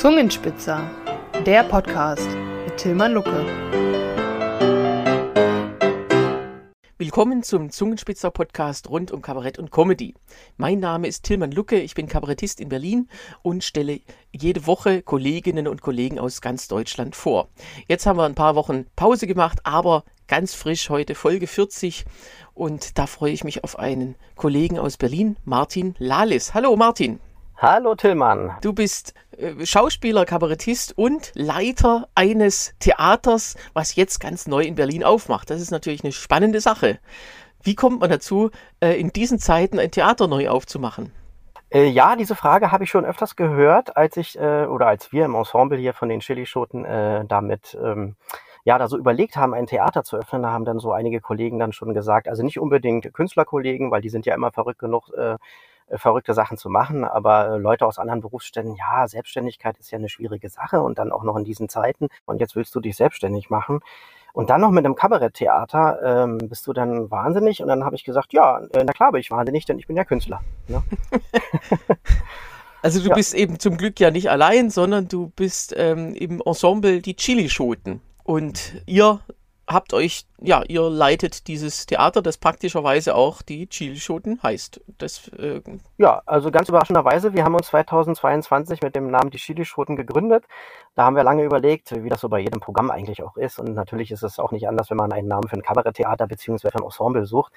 Zungenspitzer, der Podcast mit Tilman Lucke. Willkommen zum Zungenspitzer Podcast rund um Kabarett und Comedy. Mein Name ist Tilman Lucke, ich bin Kabarettist in Berlin und stelle jede Woche Kolleginnen und Kollegen aus ganz Deutschland vor. Jetzt haben wir ein paar Wochen Pause gemacht, aber ganz frisch heute Folge 40 und da freue ich mich auf einen Kollegen aus Berlin, Martin Lales. Hallo Martin. Hallo Tillmann. Du bist äh, Schauspieler, Kabarettist und Leiter eines Theaters, was jetzt ganz neu in Berlin aufmacht. Das ist natürlich eine spannende Sache. Wie kommt man dazu, äh, in diesen Zeiten ein Theater neu aufzumachen? Äh, ja, diese Frage habe ich schon öfters gehört, als ich äh, oder als wir im Ensemble hier von den Chilischoten äh, damit ähm, ja da so überlegt haben, ein Theater zu öffnen. Da haben dann so einige Kollegen dann schon gesagt, also nicht unbedingt Künstlerkollegen, weil die sind ja immer verrückt genug, äh, äh, verrückte Sachen zu machen, aber äh, Leute aus anderen Berufsständen, ja, Selbstständigkeit ist ja eine schwierige Sache und dann auch noch in diesen Zeiten und jetzt willst du dich selbstständig machen. Und dann noch mit einem Kabaretttheater ähm, bist du dann wahnsinnig. Und dann habe ich gesagt, ja, äh, na klar bin ich wahnsinnig, denn ich bin ja Künstler. Ne? also du ja. bist eben zum Glück ja nicht allein, sondern du bist ähm, im Ensemble die Chilischoten. Und ihr habt euch, ja, ihr leitet dieses Theater, das praktischerweise auch die Chilischoten heißt. Das, äh ja, also ganz überraschenderweise, wir haben uns 2022 mit dem Namen die Chilischoten gegründet. Da haben wir lange überlegt, wie das so bei jedem Programm eigentlich auch ist. Und natürlich ist es auch nicht anders, wenn man einen Namen für ein Kabaretttheater beziehungsweise ein Ensemble sucht.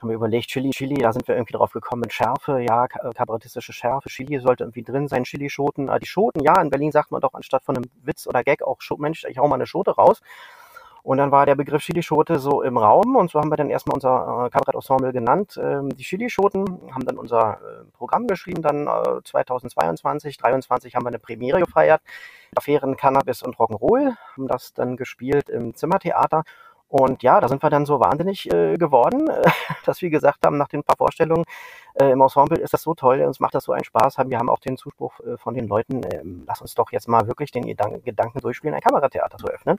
Haben wir überlegt, Chili, Chili, da sind wir irgendwie drauf gekommen mit Schärfe, ja, kabarettistische Schärfe. Chili sollte irgendwie drin sein, Chilischoten. Ah, die Schoten, ja, in Berlin sagt man doch anstatt von einem Witz oder Gag auch, Mensch, ich hau mal eine Schote raus. Und dann war der Begriff Chilischote so im Raum und so haben wir dann erstmal unser äh, Kabarett-Ensemble genannt. Ähm, die Chilischoten haben dann unser äh, Programm geschrieben, dann äh, 2022, 2023 haben wir eine Premiere gefeiert. Affären, Cannabis und Rock'n'Roll, haben das dann gespielt im Zimmertheater. Und ja, da sind wir dann so wahnsinnig äh, geworden, dass wir gesagt haben, nach den paar Vorstellungen äh, im Ensemble ist das so toll, uns macht das so einen Spaß. Wir haben auch den Zuspruch äh, von den Leuten, äh, lass uns doch jetzt mal wirklich den Gedanken durchspielen, ein Kameratheater zu öffnen.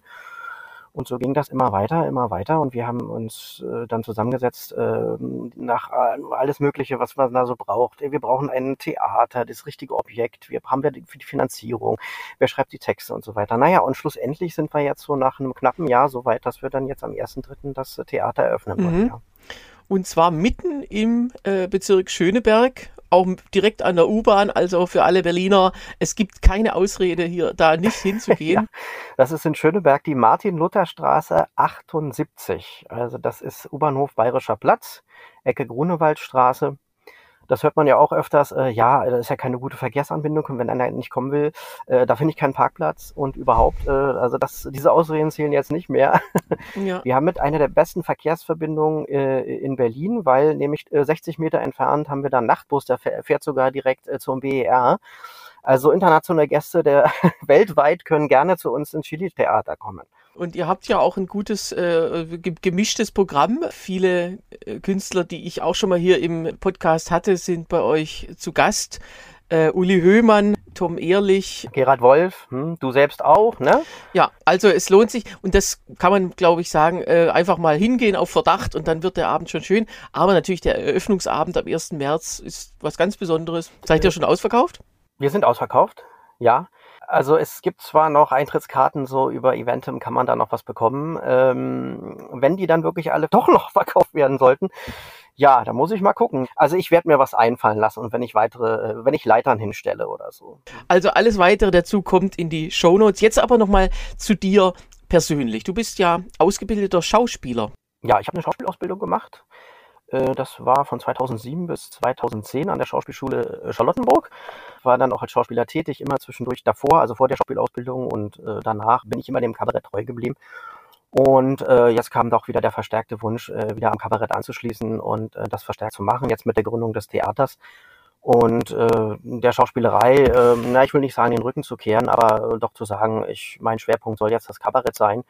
Und so ging das immer weiter, immer weiter. Und wir haben uns äh, dann zusammengesetzt äh, nach äh, alles Mögliche, was man da so braucht. Wir brauchen ein Theater, das richtige Objekt. Wir haben wir die, für die Finanzierung. Wer schreibt die Texte und so weiter. Naja, und schlussendlich sind wir jetzt so nach einem knappen Jahr so weit, dass wir dann jetzt am 1.3. das Theater eröffnen wollen. Mhm. Ja. Und zwar mitten im äh, Bezirk Schöneberg auch direkt an der U-Bahn, also für alle Berliner, es gibt keine Ausrede hier, da nicht hinzugehen. ja, das ist in Schöneberg die Martin-Luther-Straße 78. Also das ist U-Bahnhof Bayerischer Platz, Ecke Grunewaldstraße das hört man ja auch öfters, äh, ja, das ist ja keine gute Verkehrsanbindung und wenn einer nicht kommen will, äh, da finde ich keinen Parkplatz und überhaupt, äh, also das, diese Ausreden zählen jetzt nicht mehr. Ja. Wir haben mit einer der besten Verkehrsverbindungen äh, in Berlin, weil nämlich äh, 60 Meter entfernt haben wir da einen Nachtbus, der fährt sogar direkt äh, zum BER. Also internationale Gäste der weltweit können gerne zu uns ins Chili-Theater kommen. Und ihr habt ja auch ein gutes äh, gemischtes Programm. Viele äh, Künstler, die ich auch schon mal hier im Podcast hatte, sind bei euch zu Gast. Äh, Uli Höhmann, Tom Ehrlich. Gerhard Wolf, hm, du selbst auch, ne? Ja, also es lohnt sich und das kann man, glaube ich, sagen, äh, einfach mal hingehen auf Verdacht und dann wird der Abend schon schön. Aber natürlich der Eröffnungsabend am 1. März ist was ganz Besonderes. Seid ihr schon ausverkauft? Wir sind ausverkauft, ja. Also es gibt zwar noch Eintrittskarten, so über Eventum kann man da noch was bekommen. Ähm, wenn die dann wirklich alle doch noch verkauft werden sollten, ja, da muss ich mal gucken. Also ich werde mir was einfallen lassen und wenn ich weitere, äh, wenn ich Leitern hinstelle oder so. Also alles weitere dazu kommt in die Show Notes. Jetzt aber nochmal zu dir persönlich. Du bist ja ausgebildeter Schauspieler. Ja, ich habe eine Schauspielausbildung gemacht. Äh, das war von 2007 bis 2010 an der Schauspielschule äh, Charlottenburg. War dann auch als Schauspieler tätig, immer zwischendurch davor, also vor der Schauspielausbildung und äh, danach bin ich immer dem Kabarett treu geblieben. Und äh, jetzt kam doch wieder der verstärkte Wunsch, äh, wieder am Kabarett anzuschließen und äh, das verstärkt zu machen, jetzt mit der Gründung des Theaters und äh, der Schauspielerei, äh, na, ich will nicht sagen, den Rücken zu kehren, aber äh, doch zu sagen, ich, mein Schwerpunkt soll jetzt das Kabarett sein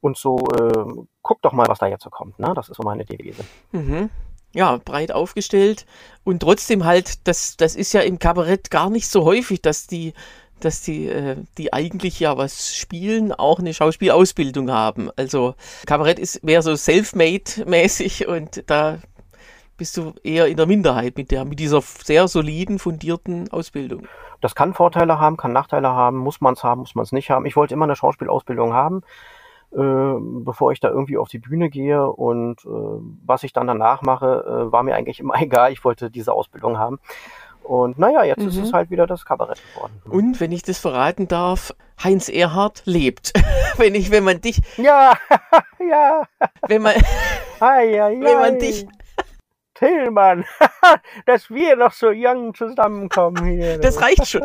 und so, äh, guck doch mal, was da jetzt so kommt. Ne? Das ist so meine Devise. Mhm. Ja, breit aufgestellt. Und trotzdem halt, das, das ist ja im Kabarett gar nicht so häufig, dass die, dass die, äh, die eigentlich ja was spielen, auch eine Schauspielausbildung haben. Also Kabarett ist mehr so self-made mäßig und da bist du eher in der Minderheit mit der, mit dieser sehr soliden, fundierten Ausbildung. Das kann Vorteile haben, kann Nachteile haben, muss man es haben, muss man es nicht haben. Ich wollte immer eine Schauspielausbildung haben, bevor ich da irgendwie auf die Bühne gehe. Und äh, was ich dann danach mache, äh, war mir eigentlich immer egal. Ich wollte diese Ausbildung haben. Und naja, jetzt mhm. ist es halt wieder das Kabarett geworden. Und wenn ich das verraten darf, Heinz Erhardt lebt. wenn ich, wenn man dich. Ja, ja. Wenn man, ei, ei, wenn man dich. Tillmann, dass wir noch so jung zusammenkommen hier. Das reicht schon.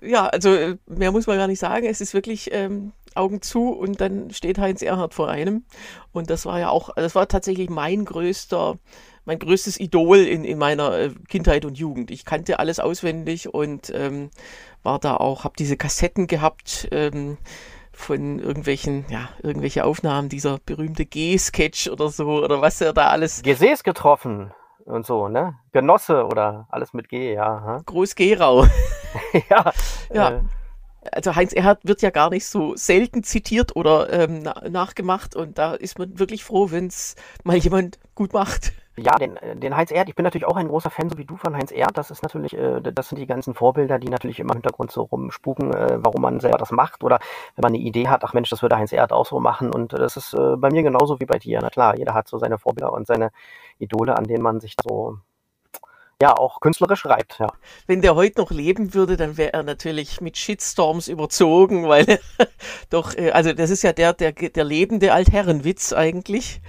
Ja, also mehr muss man gar nicht sagen. Es ist wirklich ähm, Augen zu und dann steht Heinz Erhardt vor einem. Und das war ja auch, das war tatsächlich mein größter mein größtes Idol in, in meiner äh, Kindheit und Jugend. Ich kannte alles auswendig und ähm, war da auch, habe diese Kassetten gehabt ähm, von irgendwelchen, ja, irgendwelche Aufnahmen, dieser berühmte G-Sketch oder so, oder was er da alles. Gesäß getroffen und so, ne? Genosse oder alles mit G, ja. Hm? Groß Gerau. ja. Ja. Äh, also Heinz Erhardt wird ja gar nicht so selten zitiert oder ähm, nachgemacht und da ist man wirklich froh, wenn es mal jemand gut macht. Ja, den, äh, den Heinz Erd, ich bin natürlich auch ein großer Fan, so wie du von Heinz Erd. Das ist natürlich, äh, das sind die ganzen Vorbilder, die natürlich immer im Hintergrund so rumspuken, äh, warum man selber das macht oder wenn man eine Idee hat, ach Mensch, das würde Heinz Erd auch so machen. Und das ist äh, bei mir genauso wie bei dir. Na klar, jeder hat so seine Vorbilder und seine Idole, an denen man sich so ja auch künstlerisch reibt. Ja. Wenn der heute noch leben würde, dann wäre er natürlich mit Shitstorms überzogen, weil doch, äh, also das ist ja der, der, der lebende Altherrenwitz eigentlich.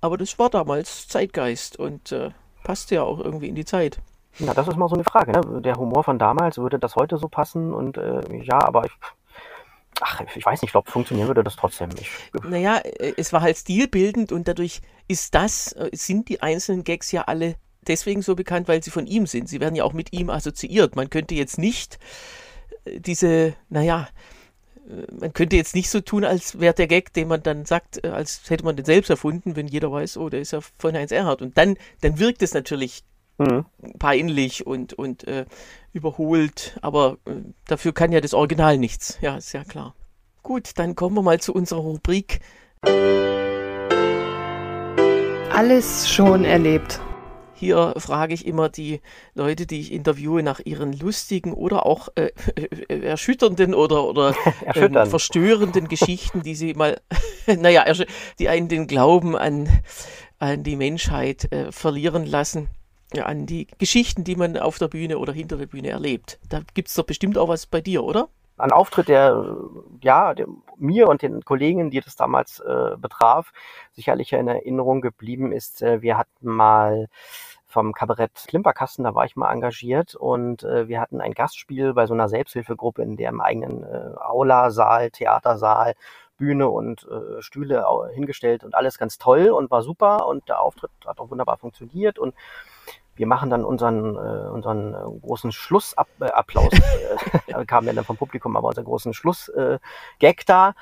Aber das war damals Zeitgeist und äh, passte ja auch irgendwie in die Zeit. Ja, das ist mal so eine Frage. Ne? Der Humor von damals, würde das heute so passen? Und äh, ja, aber ich, ach, ich weiß nicht, ich glaube, funktionieren würde das trotzdem nicht. Naja, äh, es war halt stilbildend und dadurch ist das, äh, sind die einzelnen Gags ja alle deswegen so bekannt, weil sie von ihm sind. Sie werden ja auch mit ihm assoziiert. Man könnte jetzt nicht äh, diese, naja, äh, man könnte jetzt nicht so tun, als wäre der Gag, den man dann sagt, äh, als hätte man den selbst erfunden, wenn jeder weiß, oh, der ist ja von Heinz Erhardt. Und dann, dann wirkt es natürlich mhm. peinlich und, und äh, überholt, aber äh, dafür kann ja das Original nichts. Ja, ist ja klar. Gut, dann kommen wir mal zu unserer Rubrik. Alles schon erlebt. Hier frage ich immer die Leute, die ich interviewe, nach ihren lustigen oder auch äh, äh, erschütternden oder, oder ähm, verstörenden Geschichten, die sie mal, naja, die einen den Glauben an, an die Menschheit äh, verlieren lassen. An die Geschichten, die man auf der Bühne oder hinter der Bühne erlebt. Da gibt es doch bestimmt auch was bei dir, oder? Ein Auftritt, der ja der, mir und den Kollegen, die das damals äh, betraf, sicherlich in Erinnerung geblieben ist. Äh, wir hatten mal vom Kabarett Klimperkasten, da war ich mal engagiert und äh, wir hatten ein Gastspiel bei so einer Selbsthilfegruppe in der im eigenen äh, Aula-Saal, Theatersaal, Bühne und äh, Stühle hingestellt und alles ganz toll und war super und der Auftritt hat auch wunderbar funktioniert und wir machen dann unseren, äh, unseren äh, großen Schlussapplaus, äh, kam ja dann vom Publikum, aber unseren großen Schlussgag äh, da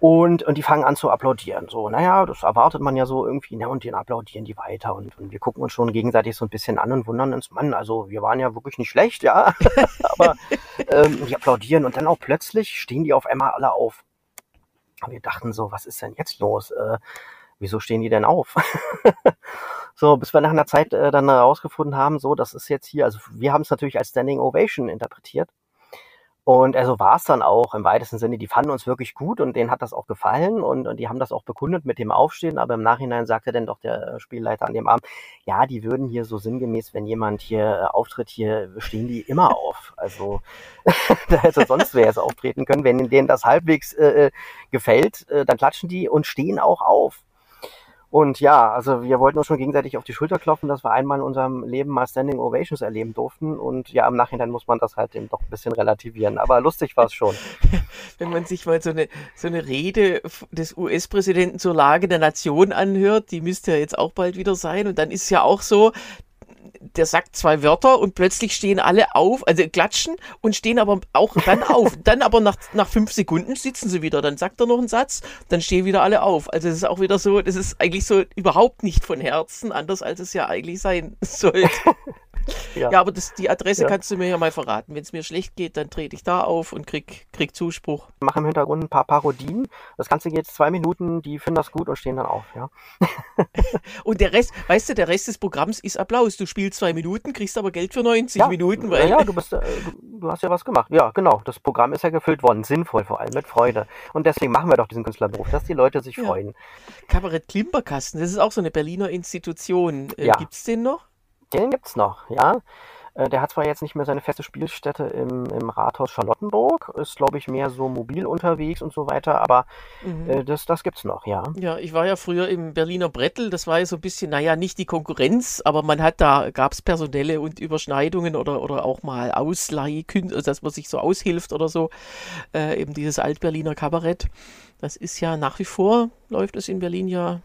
und, und die fangen an zu applaudieren. So, naja, das erwartet man ja so irgendwie, ne, und die applaudieren die weiter. Und, und wir gucken uns schon gegenseitig so ein bisschen an und wundern uns, Mann, also wir waren ja wirklich nicht schlecht, ja. Aber ähm, die applaudieren und dann auch plötzlich stehen die auf einmal alle auf. Und wir dachten so, was ist denn jetzt los? Äh, wieso stehen die denn auf? so, bis wir nach einer Zeit äh, dann herausgefunden haben, so, das ist jetzt hier, also wir haben es natürlich als Standing Ovation interpretiert. Und also war es dann auch im weitesten Sinne, die fanden uns wirklich gut und denen hat das auch gefallen und, und die haben das auch bekundet mit dem Aufstehen, aber im Nachhinein sagte dann doch der Spielleiter an dem Abend, ja, die würden hier so sinngemäß, wenn jemand hier äh, auftritt, hier stehen die immer auf. Also da hätte sonst wer es auftreten können. Wenn denen das halbwegs äh, äh, gefällt, äh, dann klatschen die und stehen auch auf. Und ja, also wir wollten uns schon gegenseitig auf die Schulter klopfen, dass wir einmal in unserem Leben mal Standing Ovations erleben durften. Und ja, im Nachhinein muss man das halt eben doch ein bisschen relativieren. Aber lustig war es schon. Wenn man sich mal so eine, so eine Rede des US-Präsidenten zur Lage der Nation anhört, die müsste ja jetzt auch bald wieder sein. Und dann ist es ja auch so, der sagt zwei Wörter und plötzlich stehen alle auf, also klatschen und stehen aber auch dann auf. Dann aber nach, nach fünf Sekunden sitzen sie wieder. Dann sagt er noch einen Satz, dann stehen wieder alle auf. Also es ist auch wieder so, das ist eigentlich so überhaupt nicht von Herzen, anders als es ja eigentlich sein sollte. Ja. ja. aber das, die Adresse Ja. kannst du mir ja mal verraten. Wenn es mir schlecht geht, dann trete ich da auf und krieg, krieg Zuspruch. Mache im Hintergrund ein paar Parodien. Das Ganze geht zwei Minuten, die finden das gut und stehen dann auf, ja. Und der Rest, weißt du, der Rest des Programms ist Applaus. Du spielst zwei Minuten, kriegst aber Geld für 90 ja, Minuten, weil Ja, du, bist, äh, du, hast ja was gemacht. Ja, genau. Das Programm ist ja gefüllt worden. Sinnvoll vor allem, mit Freude. Und deswegen machen wir doch diesen Künstlerberuf, dass die Leute sich freuen. Kabarett Klimperkasten, das ist auch so eine Berliner Institution. Äh, Ja. Gibt's den noch? Den gibt's noch, ja. Äh, Der hat zwar jetzt nicht mehr seine feste Spielstätte im, im Rathaus Charlottenburg, ist, glaube ich, mehr so mobil unterwegs und so weiter, aber Mhm. äh, das, das gibt's noch, ja. Ja, ich war ja früher im Berliner Brettel, das war ja so ein bisschen, naja, nicht die Konkurrenz, aber man hat da, gab es personelle und Überschneidungen oder, oder auch mal Ausleih, also dass man sich so aushilft oder so. Äh, eben dieses Altberliner Kabarett. Das ist ja nach wie vor, läuft es in Berlin ja,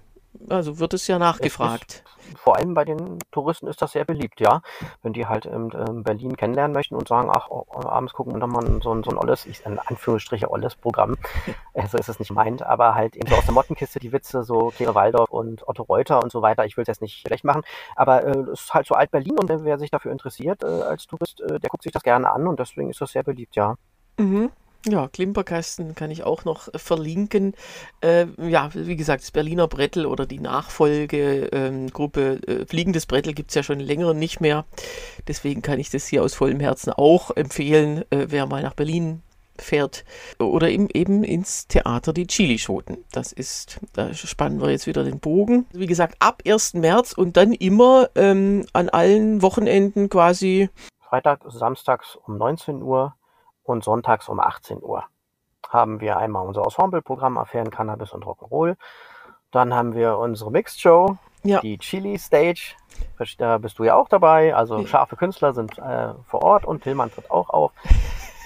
also wird es ja nachgefragt. Vor allem bei den Touristen ist das sehr beliebt, ja. Wenn die halt ähm, Berlin kennenlernen möchten und sagen, ach, oh, oh, abends gucken wir doch mal so ein, so ein olles, ich in Anführungsstriche olles Programm, äh, so ist es nicht meint, aber halt eben so aus der Mottenkiste die Witze, so Claire Waldorf und Otto Reuter und so weiter. Ich will es jetzt nicht schlecht machen, aber äh, es ist halt so Alt-Berlin und äh, wer sich dafür interessiert äh, als Tourist, äh, der guckt sich das gerne an und deswegen ist das sehr beliebt, ja. Mhm. Ja, Klimperkasten kann ich auch noch äh, verlinken. Äh, ja, wie gesagt, das Berliner Brettel oder die Nachfolgegruppe äh, Fliegendes Brettel gibt es ja schon länger nicht mehr. Deswegen kann ich das hier aus vollem Herzen auch empfehlen, äh, wer mal nach Berlin fährt oder eben, eben ins Theater die Chilischoten. Das ist, da spannen wir jetzt wieder den Bogen. Wie gesagt, ab 1. März und dann immer ähm, an allen Wochenenden quasi Freitag, samstags um 19 Uhr und sonntags um 18 Uhr haben wir einmal unser Ensembleprogramm Affären Cannabis und Rock'n'Roll. Dann haben wir unsere Mixed Show, Ja. die Chili Stage. Da bist du ja auch dabei. Also Ja. scharfe Künstler sind äh, vor Ort und Tillmann tritt auch auf.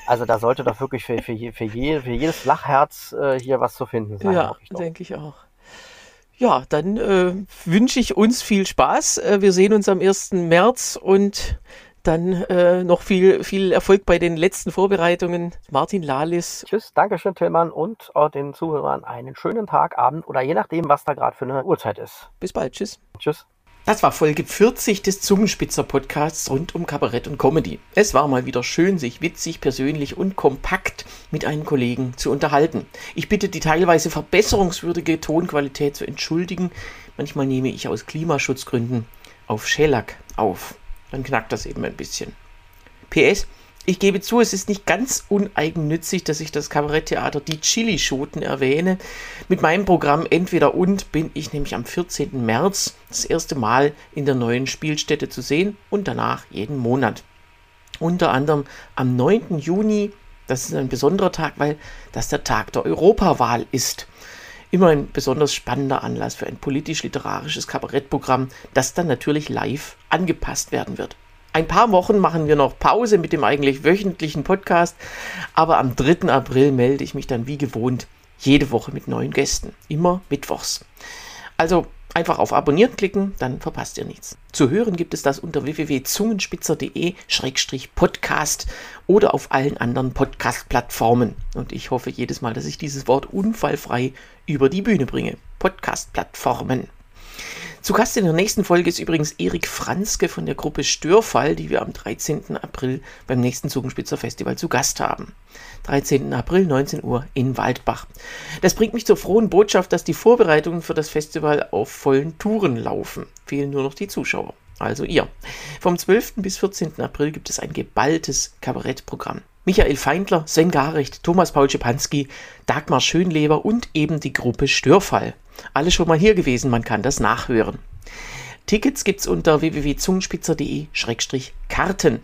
Also da sollte doch wirklich für, für, je, für, je, für jedes Flachherz äh, hier was zu finden sein. Ja, denke ich auch. Ja, dann äh, wünsche ich uns viel Spaß. Äh, wir sehen uns am 1. März und dann äh, noch viel, viel Erfolg bei den letzten Vorbereitungen. Martin Lalis. Tschüss, Dankeschön Tillmann und auch den Zuhörern einen schönen Tag, Abend oder je nachdem, was da gerade für eine Uhrzeit ist. Bis bald. Tschüss. Tschüss. Das war Folge 40 des Zungenspitzer-Podcasts rund um Kabarett und Comedy. Es war mal wieder schön, sich witzig, persönlich und kompakt mit einem Kollegen zu unterhalten. Ich bitte die teilweise verbesserungswürdige Tonqualität zu entschuldigen. Manchmal nehme ich aus Klimaschutzgründen auf Schellack auf. Dann knackt das eben ein bisschen. PS, ich gebe zu, es ist nicht ganz uneigennützig, dass ich das Kabaretttheater Die Chilischoten erwähne. Mit meinem Programm Entweder und bin ich nämlich am 14. März das erste Mal in der neuen Spielstätte zu sehen und danach jeden Monat. Unter anderem am 9. Juni, das ist ein besonderer Tag, weil das der Tag der Europawahl ist. Immer ein besonders spannender Anlass für ein politisch-literarisches Kabarettprogramm, das dann natürlich live angepasst werden wird. Ein paar Wochen machen wir noch Pause mit dem eigentlich wöchentlichen Podcast, aber am 3. April melde ich mich dann wie gewohnt jede Woche mit neuen Gästen, immer mittwochs. Also einfach auf Abonnieren klicken, dann verpasst ihr nichts. Zu hören gibt es das unter www.zungenspitzer.de-podcast oder auf allen anderen Podcast-Plattformen. Und ich hoffe jedes Mal, dass ich dieses Wort unfallfrei über die Bühne bringe. Podcast-Plattformen. Zu Gast in der nächsten Folge ist übrigens Erik Franzke von der Gruppe Störfall, die wir am 13. April beim nächsten Zungenspitzer Festival zu Gast haben. 13. April, 19 Uhr in Waldbach. Das bringt mich zur frohen Botschaft, dass die Vorbereitungen für das Festival auf vollen Touren laufen. Fehlen nur noch die Zuschauer. Also ihr. Vom 12. bis 14. April gibt es ein geballtes Kabarettprogramm. Michael Feindler, Sven Garecht, Thomas Paul Schipanski, Dagmar Schönleber und eben die Gruppe Störfall. Alle schon mal hier gewesen, man kann das nachhören. Tickets gibt's unter www.zungenspitzer.de-karten.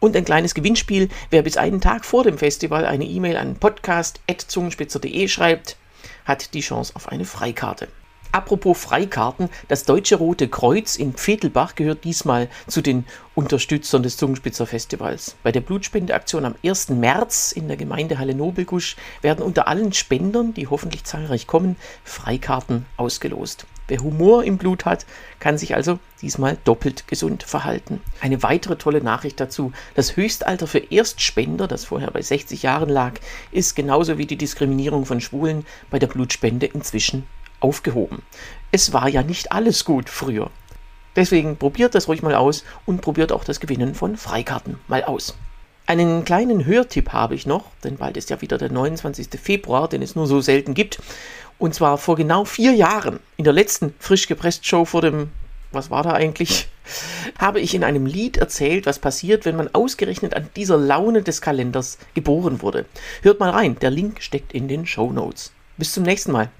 Und ein kleines Gewinnspiel, wer bis einen Tag vor dem Festival eine E-Mail an podcast.zungenspitzer.de schreibt, hat die Chance auf eine Freikarte. Apropos Freikarten, das Deutsche Rote Kreuz in Pfetelbach gehört diesmal zu den Unterstützern des Zungenspitzer Festivals. Bei der Blutspendeaktion am 1. März in der Gemeindehalle Nobelgusch werden unter allen Spendern, die hoffentlich zahlreich kommen, Freikarten ausgelost. Wer Humor im Blut hat, kann sich also diesmal doppelt gesund verhalten. Eine weitere tolle Nachricht dazu. Das Höchstalter für Erstspender, das vorher bei 60 Jahren lag, ist genauso wie die Diskriminierung von Schwulen bei der Blutspende inzwischen aufgehoben. Es war ja nicht alles gut früher. Deswegen probiert das ruhig mal aus und probiert auch das Gewinnen von Freikarten mal aus. Einen kleinen Hörtipp habe ich noch, denn bald ist ja wieder der 29. Februar, den es nur so selten gibt. Und zwar vor genau vier Jahren, in der letzten frisch gepresst Show vor dem, was war da eigentlich, habe ich in einem Lied erzählt, was passiert, wenn man ausgerechnet an dieser Laune des Kalenders geboren wurde. Hört mal rein, der Link steckt in den Show Notes. Bis zum nächsten Mal.